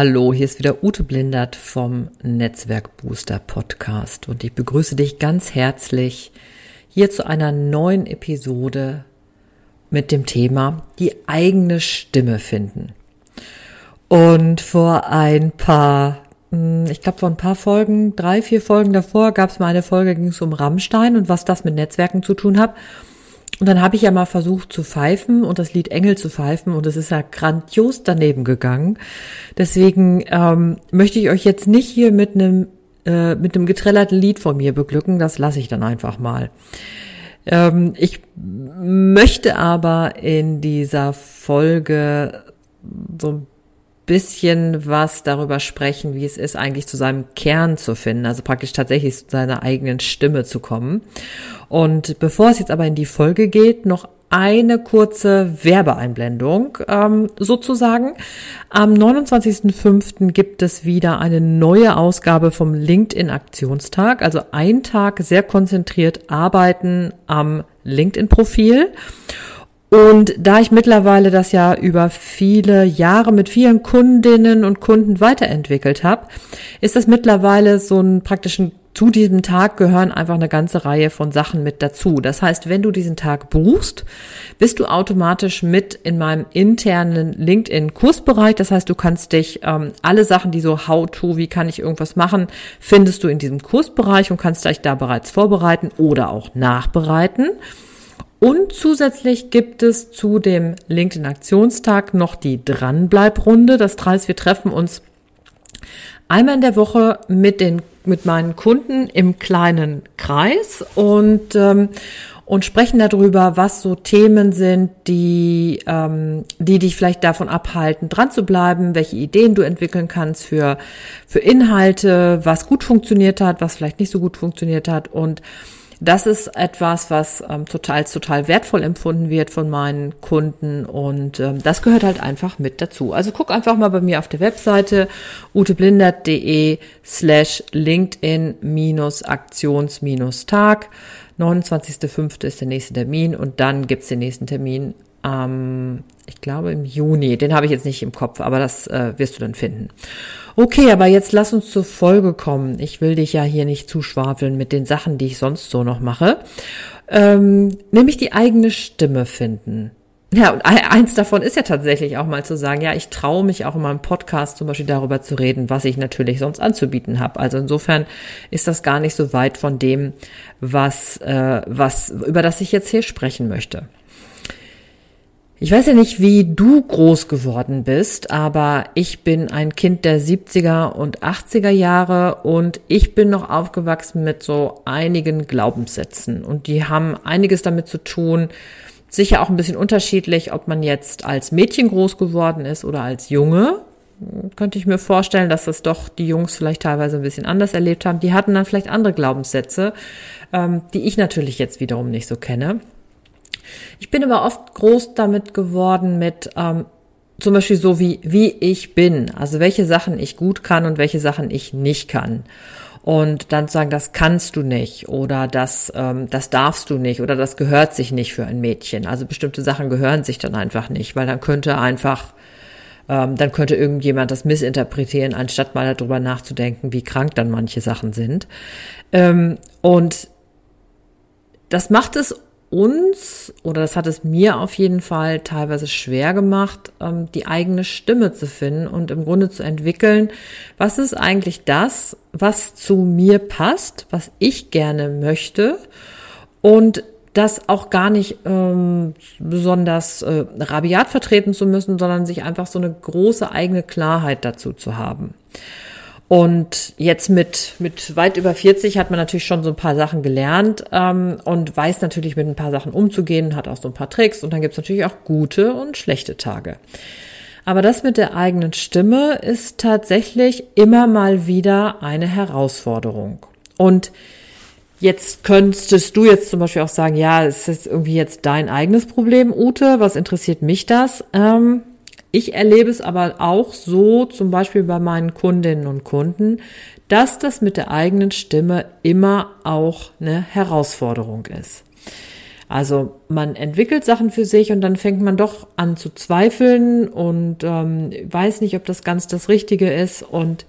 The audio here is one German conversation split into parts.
Hallo, hier ist wieder Ute Blindert vom Netzwerk Booster Podcast und ich begrüße dich ganz herzlich hier zu einer neuen Episode mit dem Thema die eigene Stimme finden. Und vor ein paar, hm, ich glaube vor ein paar Folgen, drei, vier Folgen davor gab es mal eine Folge, ging es um Rammstein und was das mit Netzwerken zu tun hat. Und dann habe ich ja mal versucht zu pfeifen und das Lied Engel zu pfeifen und es ist ja grandios daneben gegangen. Deswegen ähm, möchte ich euch jetzt nicht hier mit einem äh, mit einem geträllerten Lied von mir beglücken. Das lasse ich dann einfach mal. Ähm, ich möchte aber in dieser Folge so ein bisschen was darüber sprechen, wie es ist, eigentlich zu seinem Kern zu finden, also praktisch tatsächlich zu seiner eigenen Stimme zu kommen. Und bevor es jetzt aber in die Folge geht, noch eine kurze Werbeeinblendung ähm, sozusagen. Am 29.05. gibt es wieder eine neue Ausgabe vom LinkedIn Aktionstag, also ein Tag sehr konzentriert arbeiten am LinkedIn-Profil. Und da ich mittlerweile das ja über viele Jahre mit vielen Kundinnen und Kunden weiterentwickelt habe, ist das mittlerweile so ein praktischen zu diesem Tag gehören einfach eine ganze Reihe von Sachen mit dazu. Das heißt, wenn du diesen Tag buchst, bist du automatisch mit in meinem internen LinkedIn-Kursbereich. Das heißt, du kannst dich ähm, alle Sachen, die so How-to, wie kann ich irgendwas machen, findest du in diesem Kursbereich und kannst dich da bereits vorbereiten oder auch nachbereiten. Und zusätzlich gibt es zu dem LinkedIn Aktionstag noch die Dranbleibrunde. Das heißt, wir treffen uns einmal in der Woche mit den mit meinen Kunden im kleinen Kreis und ähm, und sprechen darüber, was so Themen sind, die, ähm, die dich vielleicht davon abhalten, dran zu bleiben, welche Ideen du entwickeln kannst für, für Inhalte, was gut funktioniert hat, was vielleicht nicht so gut funktioniert hat und das ist etwas, was ähm, total, total wertvoll empfunden wird von meinen Kunden und ähm, das gehört halt einfach mit dazu. Also guck einfach mal bei mir auf der Webseite uteblindert.de slash LinkedIn-Aktions-Tag. 29.05. ist der nächste Termin und dann gibt's den nächsten Termin ähm, ich glaube im Juni. Den habe ich jetzt nicht im Kopf, aber das äh, wirst du dann finden. Okay, aber jetzt lass uns zur Folge kommen. Ich will dich ja hier nicht zuschwafeln mit den Sachen, die ich sonst so noch mache. Ähm, nämlich die eigene Stimme finden. Ja, und eins davon ist ja tatsächlich auch mal zu sagen, ja, ich traue mich auch in meinem Podcast zum Beispiel darüber zu reden, was ich natürlich sonst anzubieten habe. Also insofern ist das gar nicht so weit von dem, was, äh, was, über das ich jetzt hier sprechen möchte. Ich weiß ja nicht, wie du groß geworden bist, aber ich bin ein Kind der 70er und 80er Jahre und ich bin noch aufgewachsen mit so einigen Glaubenssätzen und die haben einiges damit zu tun, sicher auch ein bisschen unterschiedlich, ob man jetzt als Mädchen groß geworden ist oder als Junge. Könnte ich mir vorstellen, dass das doch die Jungs vielleicht teilweise ein bisschen anders erlebt haben. Die hatten dann vielleicht andere Glaubenssätze, ähm, die ich natürlich jetzt wiederum nicht so kenne. Ich bin aber oft groß damit geworden mit ähm, zum Beispiel so wie, wie ich bin, also welche Sachen ich gut kann und welche Sachen ich nicht kann. Und dann sagen, das kannst du nicht oder das, ähm, das darfst du nicht oder das gehört sich nicht für ein Mädchen. Also bestimmte Sachen gehören sich dann einfach nicht, weil dann könnte einfach, ähm, dann könnte irgendjemand das missinterpretieren, anstatt mal darüber nachzudenken, wie krank dann manche Sachen sind. Ähm, und das macht es uns, oder das hat es mir auf jeden Fall teilweise schwer gemacht, ähm, die eigene Stimme zu finden und im Grunde zu entwickeln, was ist eigentlich das, was zu mir passt, was ich gerne möchte und das auch gar nicht ähm, besonders äh, rabiat vertreten zu müssen, sondern sich einfach so eine große eigene Klarheit dazu zu haben. Und jetzt mit, mit weit über 40 hat man natürlich schon so ein paar Sachen gelernt ähm, und weiß natürlich mit ein paar Sachen umzugehen, hat auch so ein paar Tricks und dann gibt's natürlich auch gute und schlechte Tage. Aber das mit der eigenen Stimme ist tatsächlich immer mal wieder eine Herausforderung. Und jetzt könntest du jetzt zum Beispiel auch sagen, ja, es ist irgendwie jetzt dein eigenes Problem, Ute, was interessiert mich das? Ähm, ich erlebe es aber auch so, zum Beispiel bei meinen Kundinnen und Kunden, dass das mit der eigenen Stimme immer auch eine Herausforderung ist. Also man entwickelt Sachen für sich und dann fängt man doch an zu zweifeln und ähm, weiß nicht, ob das ganz das Richtige ist. Und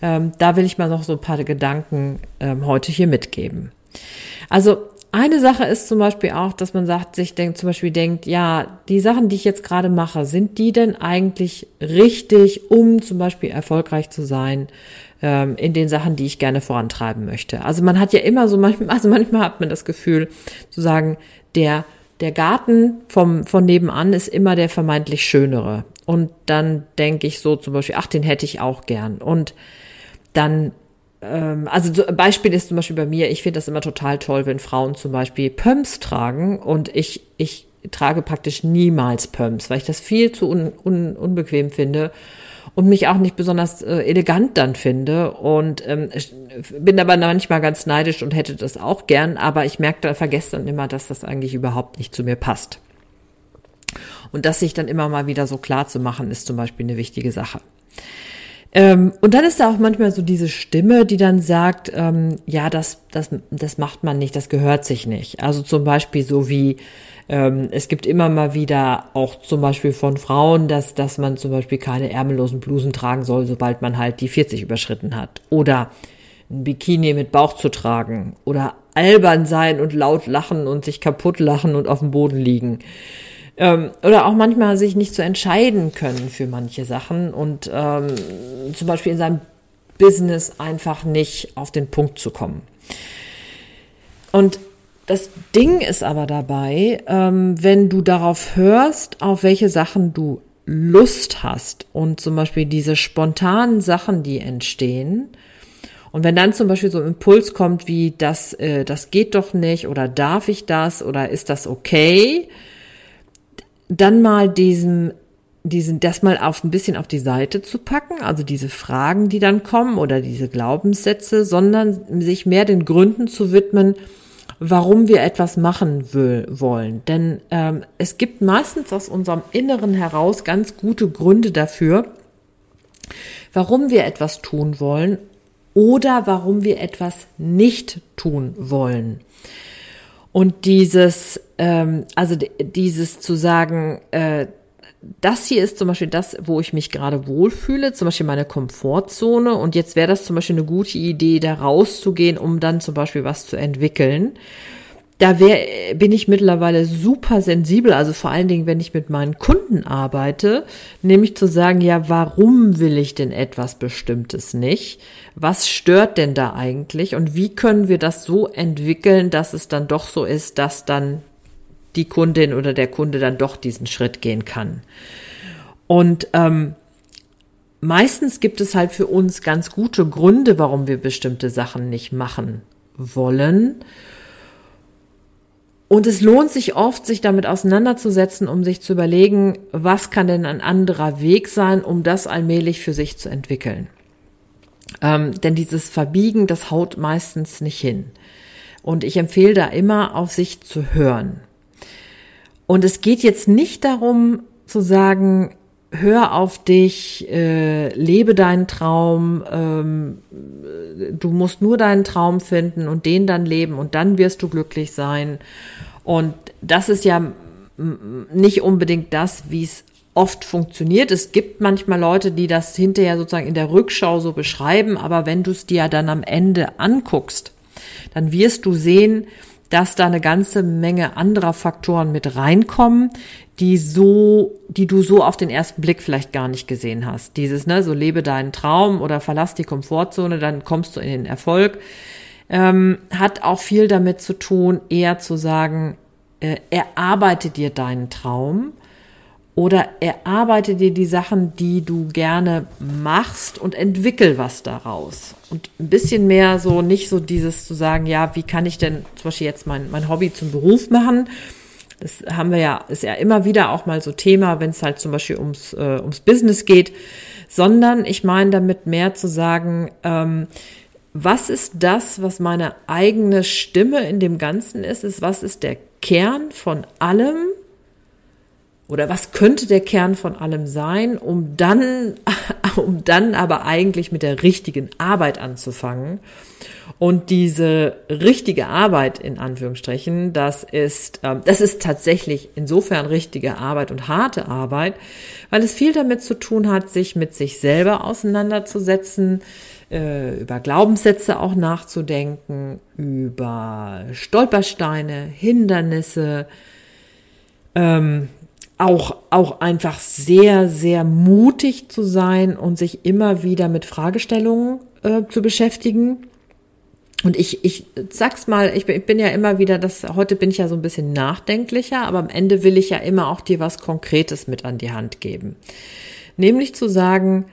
ähm, da will ich mal noch so ein paar Gedanken ähm, heute hier mitgeben. Also eine Sache ist zum Beispiel auch, dass man sagt, sich denkt, zum Beispiel denkt, ja, die Sachen, die ich jetzt gerade mache, sind die denn eigentlich richtig, um zum Beispiel erfolgreich zu sein ähm, in den Sachen, die ich gerne vorantreiben möchte? Also man hat ja immer so manchmal, also manchmal hat man das Gefühl, zu sagen, der der Garten vom, von nebenan ist immer der vermeintlich schönere. Und dann denke ich so zum Beispiel, ach, den hätte ich auch gern. Und dann also so Beispiel ist zum Beispiel bei mir, ich finde das immer total toll, wenn Frauen zum Beispiel Pumps tragen und ich, ich trage praktisch niemals Pumps, weil ich das viel zu un, un, unbequem finde und mich auch nicht besonders äh, elegant dann finde und ähm, bin aber manchmal ganz neidisch und hätte das auch gern, aber ich merke, da vergesse dann immer, dass das eigentlich überhaupt nicht zu mir passt. Und das sich dann immer mal wieder so klar zu machen, ist zum Beispiel eine wichtige Sache. Ähm, und dann ist da auch manchmal so diese Stimme, die dann sagt, ähm, ja, das, das, das macht man nicht, das gehört sich nicht. Also zum Beispiel so wie, ähm, es gibt immer mal wieder auch zum Beispiel von Frauen, dass, dass man zum Beispiel keine ärmellosen Blusen tragen soll, sobald man halt die 40 überschritten hat. Oder ein Bikini mit Bauch zu tragen. Oder albern sein und laut lachen und sich kaputt lachen und auf dem Boden liegen. Ähm, oder auch manchmal sich nicht zu entscheiden können für manche Sachen und ähm, zum Beispiel in seinem Business einfach nicht auf den Punkt zu kommen. Und das Ding ist aber dabei, ähm, wenn du darauf hörst, auf welche Sachen du Lust hast und zum Beispiel diese spontanen Sachen, die entstehen, und wenn dann zum Beispiel so ein Impuls kommt wie das, äh, das geht doch nicht oder darf ich das oder ist das okay, dann mal diesen diesen, das mal auf ein bisschen auf die Seite zu packen, also diese Fragen, die dann kommen oder diese Glaubenssätze, sondern sich mehr den Gründen zu widmen, warum wir etwas machen will, wollen. Denn ähm, es gibt meistens aus unserem Inneren heraus ganz gute Gründe dafür, warum wir etwas tun wollen oder warum wir etwas nicht tun wollen. Und dieses, ähm, also dieses zu sagen, äh, das hier ist zum Beispiel das, wo ich mich gerade wohlfühle, zum Beispiel meine Komfortzone. Und jetzt wäre das zum Beispiel eine gute Idee, da rauszugehen, um dann zum Beispiel was zu entwickeln da wär, bin ich mittlerweile super sensibel, also vor allen Dingen, wenn ich mit meinen Kunden arbeite, nämlich zu sagen, ja, warum will ich denn etwas Bestimmtes nicht? Was stört denn da eigentlich? Und wie können wir das so entwickeln, dass es dann doch so ist, dass dann die Kundin oder der Kunde dann doch diesen Schritt gehen kann. Und ähm, meistens gibt es halt für uns ganz gute Gründe, warum wir bestimmte Sachen nicht machen wollen. Und es lohnt sich oft, sich damit auseinanderzusetzen, um sich zu überlegen, was kann denn ein anderer Weg sein, um das allmählich für sich zu entwickeln. Ähm, denn dieses Verbiegen, das haut meistens nicht hin. Und ich empfehle da immer, auf sich zu hören. Und es geht jetzt nicht darum zu sagen, hör auf dich, äh, lebe deinen Traum, ähm, du musst nur deinen Traum finden und den dann leben und dann wirst du glücklich sein. Und das ist ja nicht unbedingt das, wie es oft funktioniert. Es gibt manchmal Leute, die das hinterher sozusagen in der Rückschau so beschreiben, aber wenn du es dir dann am Ende anguckst, dann wirst du sehen, dass da eine ganze Menge anderer Faktoren mit reinkommen, die so, die du so auf den ersten Blick vielleicht gar nicht gesehen hast. Dieses, ne, so lebe deinen Traum oder verlass die Komfortzone, dann kommst du in den Erfolg. Ähm, hat auch viel damit zu tun, eher zu sagen, äh, erarbeite dir deinen Traum oder erarbeite dir die Sachen, die du gerne machst und entwickel was daraus. Und ein bisschen mehr so, nicht so dieses zu sagen, ja, wie kann ich denn zum Beispiel jetzt mein, mein Hobby zum Beruf machen? Das haben wir ja, ist ja immer wieder auch mal so Thema, wenn es halt zum Beispiel ums, äh, ums Business geht, sondern ich meine damit mehr zu sagen, ähm, was ist das, was meine eigene Stimme in dem Ganzen ist, ist, was ist der Kern von allem, oder was könnte der Kern von allem sein, um dann, um dann aber eigentlich mit der richtigen Arbeit anzufangen. Und diese richtige Arbeit in Anführungsstrichen, das ist, ähm, das ist tatsächlich insofern richtige Arbeit und harte Arbeit, weil es viel damit zu tun hat, sich mit sich selber auseinanderzusetzen, äh, über Glaubenssätze auch nachzudenken, über Stolpersteine, Hindernisse, ähm, auch, auch einfach sehr, sehr mutig zu sein und sich immer wieder mit Fragestellungen äh, zu beschäftigen. Und ich, ich sag's mal, ich bin, ich bin ja immer wieder, das, heute bin ich ja so ein bisschen nachdenklicher, aber am Ende will ich ja immer auch dir was Konkretes mit an die Hand geben. Nämlich zu sagen,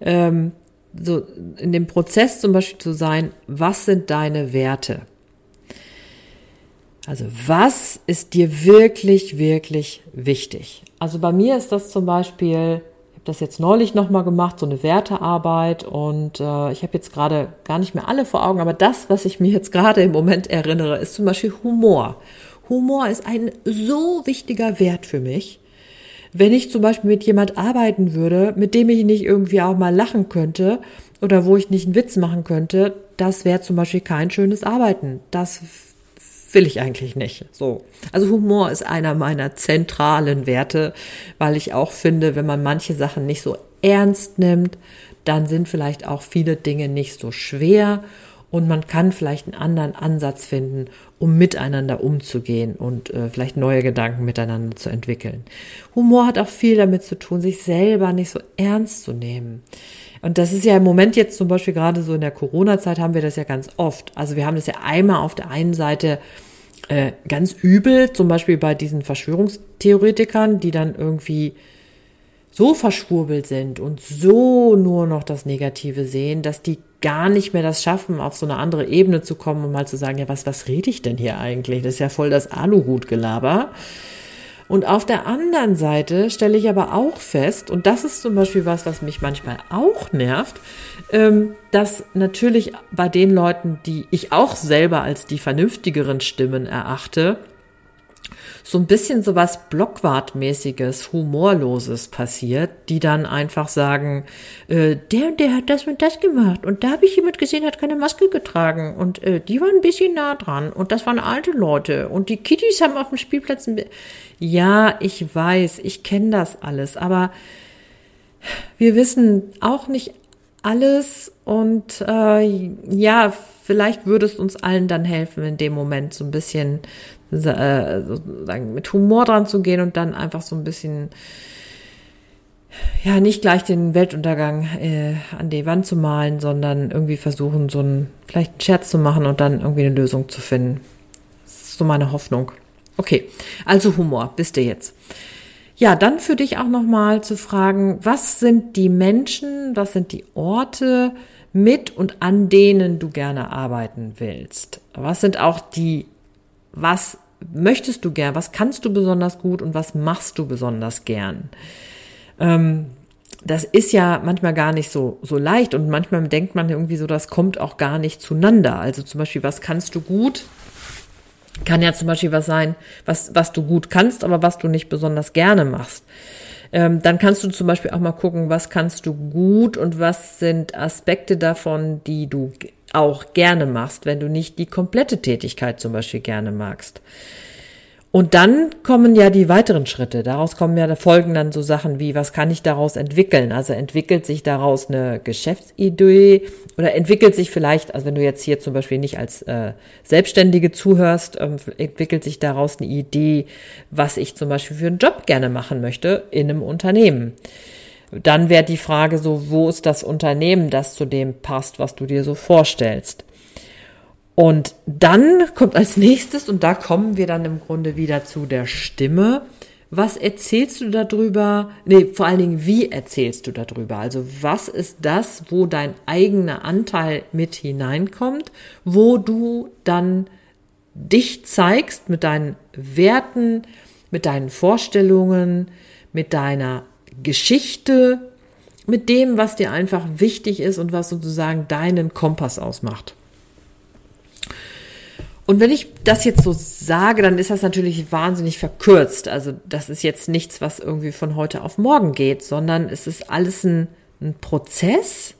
ähm, so in dem Prozess zum Beispiel zu sein, was sind deine Werte? Also was ist dir wirklich, wirklich wichtig? Also bei mir ist das zum Beispiel, ich habe das jetzt neulich nochmal gemacht, so eine Wertearbeit und äh, ich habe jetzt gerade gar nicht mehr alle vor Augen, aber das, was ich mir jetzt gerade im Moment erinnere, ist zum Beispiel Humor. Humor ist ein so wichtiger Wert für mich. Wenn ich zum Beispiel mit jemand arbeiten würde, mit dem ich nicht irgendwie auch mal lachen könnte oder wo ich nicht einen Witz machen könnte, das wäre zum Beispiel kein schönes Arbeiten. Das will ich eigentlich nicht. So. Also Humor ist einer meiner zentralen Werte, weil ich auch finde, wenn man manche Sachen nicht so ernst nimmt, dann sind vielleicht auch viele Dinge nicht so schwer und man kann vielleicht einen anderen Ansatz finden, um miteinander umzugehen und äh, vielleicht neue Gedanken miteinander zu entwickeln. Humor hat auch viel damit zu tun, sich selber nicht so ernst zu nehmen. Und das ist ja im Moment jetzt zum Beispiel gerade so in der Corona-Zeit haben wir das ja ganz oft. Also wir haben das ja einmal auf der einen Seite äh, ganz übel, zum Beispiel bei diesen Verschwörungstheoretikern, die dann irgendwie so verschwurbelt sind und so nur noch das Negative sehen, dass die gar nicht mehr das schaffen, auf so eine andere Ebene zu kommen und mal zu sagen, ja, was, was rede ich denn hier eigentlich? Das ist ja voll das Aluhutgelaber. Und auf der anderen Seite stelle ich aber auch fest, und das ist zum Beispiel was, was mich manchmal auch nervt, ähm, dass natürlich bei den Leuten, die ich auch selber als die vernünftigeren Stimmen erachte, so ein bisschen so was Blockwartmäßiges, Humorloses passiert, die dann einfach sagen, äh, der und der hat das und das gemacht und da habe ich jemand gesehen, hat keine Maske getragen und äh, die waren ein bisschen nah dran und das waren alte Leute und die Kitties haben auf dem Spielplatz ein Ja, ich weiß, ich kenne das alles, aber wir wissen auch nicht alles und äh, ja, vielleicht würde es uns allen dann helfen, in dem Moment so ein bisschen äh, sozusagen mit Humor dran zu gehen und dann einfach so ein bisschen ja nicht gleich den Weltuntergang äh, an die Wand zu malen, sondern irgendwie versuchen, so einen vielleicht einen Scherz zu machen und dann irgendwie eine Lösung zu finden. Das ist so meine Hoffnung. Okay, also Humor, wisst ihr jetzt. Ja, dann für dich auch nochmal zu fragen, was sind die Menschen, was sind die Orte mit und an denen du gerne arbeiten willst? Was sind auch die, was möchtest du gern, was kannst du besonders gut und was machst du besonders gern? Ähm, das ist ja manchmal gar nicht so, so leicht und manchmal denkt man irgendwie so, das kommt auch gar nicht zueinander. Also zum Beispiel, was kannst du gut? Kann ja zum Beispiel was sein, was, was du gut kannst, aber was du nicht besonders gerne machst. Ähm, dann kannst du zum Beispiel auch mal gucken, was kannst du gut und was sind Aspekte davon, die du auch gerne machst, wenn du nicht die komplette Tätigkeit zum Beispiel gerne magst. Und dann kommen ja die weiteren Schritte. Daraus kommen ja, folgen dann so Sachen wie, was kann ich daraus entwickeln? Also entwickelt sich daraus eine Geschäftsidee oder entwickelt sich vielleicht, also wenn du jetzt hier zum Beispiel nicht als äh, Selbstständige zuhörst, ähm, entwickelt sich daraus eine Idee, was ich zum Beispiel für einen Job gerne machen möchte in einem Unternehmen. Dann wäre die Frage so, wo ist das Unternehmen, das zu dem passt, was du dir so vorstellst? Und dann kommt als nächstes, und da kommen wir dann im Grunde wieder zu der Stimme. Was erzählst du darüber? Nee, vor allen Dingen, wie erzählst du darüber? Also, was ist das, wo dein eigener Anteil mit hineinkommt, wo du dann dich zeigst mit deinen Werten, mit deinen Vorstellungen, mit deiner Geschichte, mit dem, was dir einfach wichtig ist und was sozusagen deinen Kompass ausmacht. Und wenn ich das jetzt so sage, dann ist das natürlich wahnsinnig verkürzt. Also das ist jetzt nichts, was irgendwie von heute auf morgen geht, sondern es ist alles ein, ein Prozess,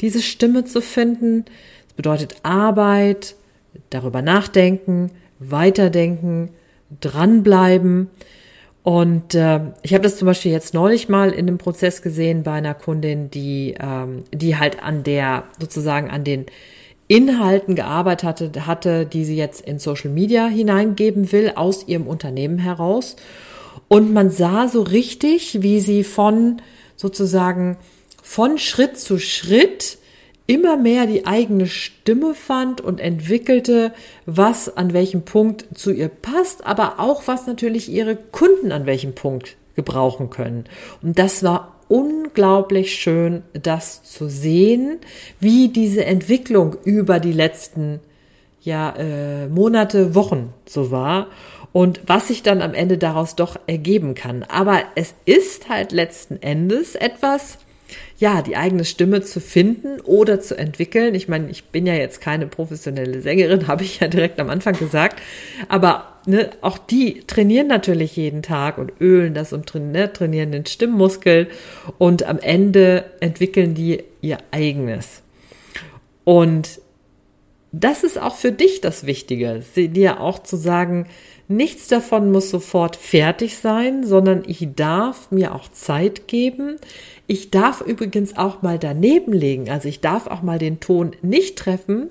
diese Stimme zu finden. Das bedeutet Arbeit, darüber nachdenken, weiterdenken, dranbleiben. Und äh, ich habe das zum Beispiel jetzt neulich mal in einem Prozess gesehen bei einer Kundin, die, ähm, die halt an der, sozusagen an den Inhalten gearbeitet hatte, hatte, die sie jetzt in Social Media hineingeben will, aus ihrem Unternehmen heraus. Und man sah so richtig, wie sie von sozusagen von Schritt zu Schritt immer mehr die eigene Stimme fand und entwickelte, was an welchem Punkt zu ihr passt, aber auch was natürlich ihre Kunden an welchem Punkt gebrauchen können. Und das war unglaublich schön, das zu sehen, wie diese Entwicklung über die letzten ja, äh, Monate, Wochen so war und was sich dann am Ende daraus doch ergeben kann. Aber es ist halt letzten Endes etwas, ja, die eigene Stimme zu finden oder zu entwickeln. Ich meine, ich bin ja jetzt keine professionelle Sängerin, habe ich ja direkt am Anfang gesagt, aber ne, auch die trainieren natürlich jeden Tag und ölen das und ne, trainieren den Stimmmuskel und am Ende entwickeln die ihr eigenes. Und das ist auch für dich das Wichtige, dir auch zu sagen, nichts davon muss sofort fertig sein, sondern ich darf mir auch Zeit geben. Ich darf übrigens auch mal daneben legen, also ich darf auch mal den Ton nicht treffen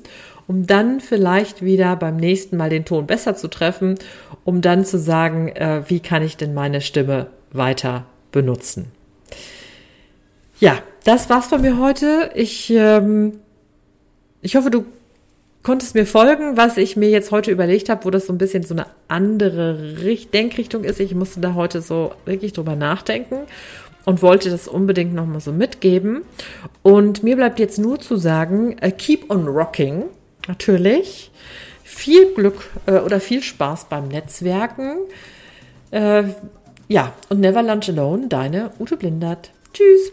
um dann vielleicht wieder beim nächsten Mal den Ton besser zu treffen, um dann zu sagen, äh, wie kann ich denn meine Stimme weiter benutzen. Ja, das war's von mir heute. Ich, ähm, ich hoffe, du konntest mir folgen, was ich mir jetzt heute überlegt habe, wo das so ein bisschen so eine andere Denkrichtung ist. Ich musste da heute so wirklich drüber nachdenken und wollte das unbedingt nochmal so mitgeben. Und mir bleibt jetzt nur zu sagen, uh, keep on rocking natürlich. Viel Glück äh, oder viel Spaß beim Netzwerken. Äh, ja, und never lunch alone, deine Ute Blindert. Tschüss.